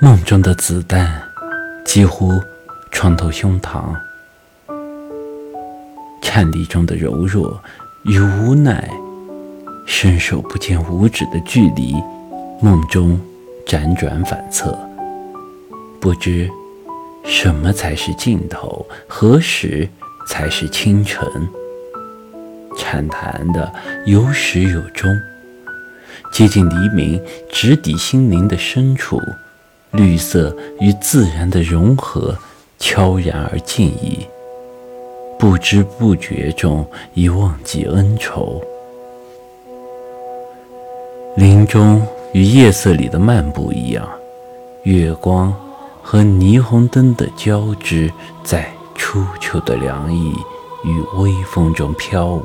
梦中的子弹几乎穿透胸膛，颤栗中的柔弱与无奈，伸手不见五指的距离，梦中辗转反侧，不知什么才是尽头，何时才是清晨。禅谈的有始有终，接近黎明，直抵心灵的深处。绿色与自然的融合，悄然而静逸，不知不觉中已忘记恩仇。林中与夜色里的漫步一样，月光和霓虹灯的交织，在初秋的凉意与微风中飘舞。